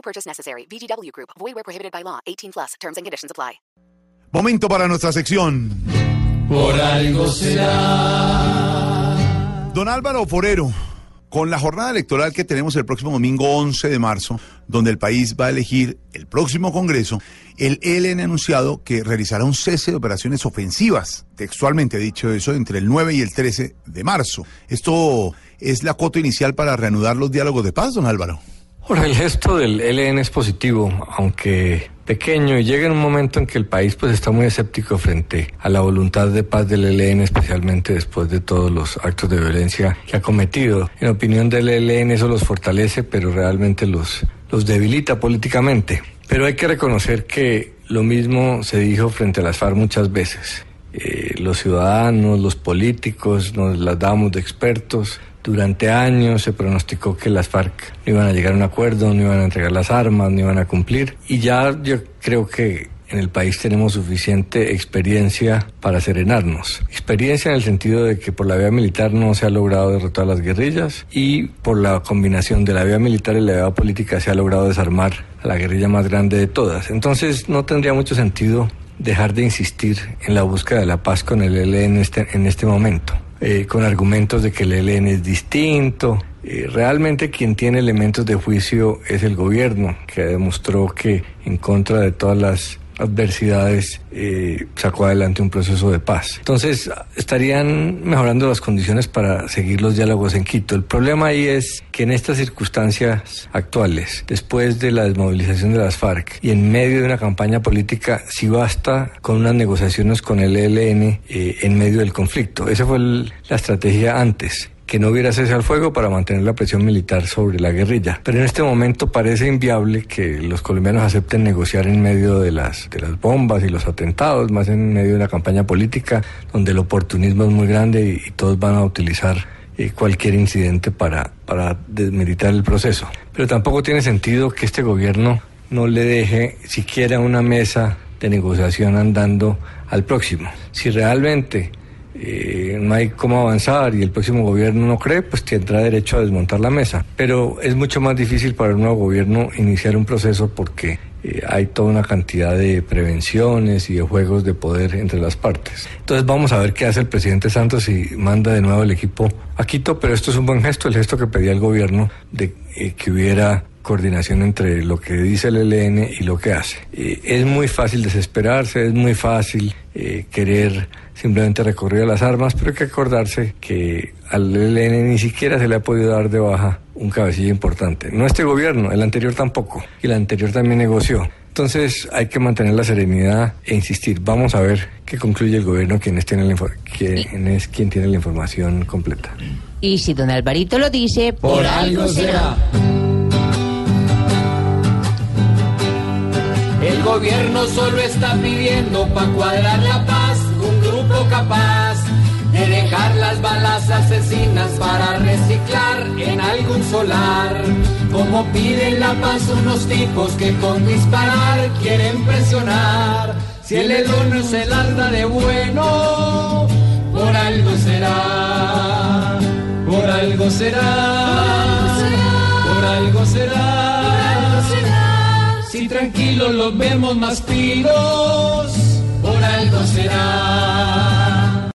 No purchase necessary. VGW Group. Void where prohibited by law. 18 plus. Terms and conditions apply. Momento para nuestra sección. Por algo será. Don Álvaro Forero, con la jornada electoral que tenemos el próximo domingo 11 de marzo, donde el país va a elegir el próximo Congreso, el ELN ha anunciado que realizará un cese de operaciones ofensivas, textualmente dicho eso, entre el 9 y el 13 de marzo. Esto es la cuota inicial para reanudar los diálogos de paz, don Álvaro. Ahora, el gesto del ELN es positivo, aunque pequeño, y llega en un momento en que el país pues está muy escéptico frente a la voluntad de paz del ELN, especialmente después de todos los actos de violencia que ha cometido. En opinión del ELN eso los fortalece, pero realmente los, los debilita políticamente. Pero hay que reconocer que lo mismo se dijo frente a las FARC muchas veces. Eh, los ciudadanos, los políticos, nos las damos de expertos, durante años se pronosticó que las FARC no iban a llegar a un acuerdo, no iban a entregar las armas, no iban a cumplir. Y ya yo creo que en el país tenemos suficiente experiencia para serenarnos. Experiencia en el sentido de que por la vía militar no se ha logrado derrotar a las guerrillas y por la combinación de la vía militar y la vía política se ha logrado desarmar a la guerrilla más grande de todas. Entonces no tendría mucho sentido dejar de insistir en la búsqueda de la paz con el ELN este, en este momento. Eh, con argumentos de que el ELN es distinto. Eh, realmente quien tiene elementos de juicio es el gobierno, que demostró que en contra de todas las adversidades eh, sacó adelante un proceso de paz. Entonces estarían mejorando las condiciones para seguir los diálogos en Quito. El problema ahí es que en estas circunstancias actuales, después de la desmovilización de las FARC y en medio de una campaña política, si basta con unas negociaciones con el ELN eh, en medio del conflicto. Esa fue la estrategia antes que no hubiera cese al fuego para mantener la presión militar sobre la guerrilla. Pero en este momento parece inviable que los colombianos acepten negociar en medio de las, de las bombas y los atentados, más en medio de una campaña política donde el oportunismo es muy grande y, todos van a utilizar eh, cualquier incidente para, para desmeditar el proceso. Pero tampoco tiene sentido que este gobierno no le deje siquiera una mesa de negociación andando al próximo. Si realmente eh, no hay cómo avanzar y el próximo gobierno no cree, pues tendrá derecho a desmontar la mesa. Pero es mucho más difícil para el nuevo gobierno iniciar un proceso porque eh, hay toda una cantidad de prevenciones y de juegos de poder entre las partes. Entonces vamos a ver qué hace el presidente Santos y manda de nuevo el equipo a Quito, pero esto es un buen gesto, el gesto que pedía el gobierno de eh, que hubiera coordinación entre lo que dice el ELN y lo que hace. Eh, es muy fácil desesperarse, es muy fácil eh, querer simplemente recurrir a las armas, pero hay que acordarse que al ELN ni siquiera se le ha podido dar de baja un cabecilla importante. No este gobierno, el anterior tampoco, y el anterior también negoció. Entonces hay que mantener la serenidad e insistir. Vamos a ver qué concluye el gobierno, quién es, tiene la, quién es quien tiene la información completa. Y si don Alvarito lo dice, Por algo será. Gobierno solo está pidiendo pa' cuadrar la paz un grupo capaz de dejar las balas asesinas para reciclar en algún solar. Como piden la paz unos tipos que con disparar quieren presionar. Si el no se anda de bueno, por algo será, por algo será, tranquilos los vemos más piros, por algo será.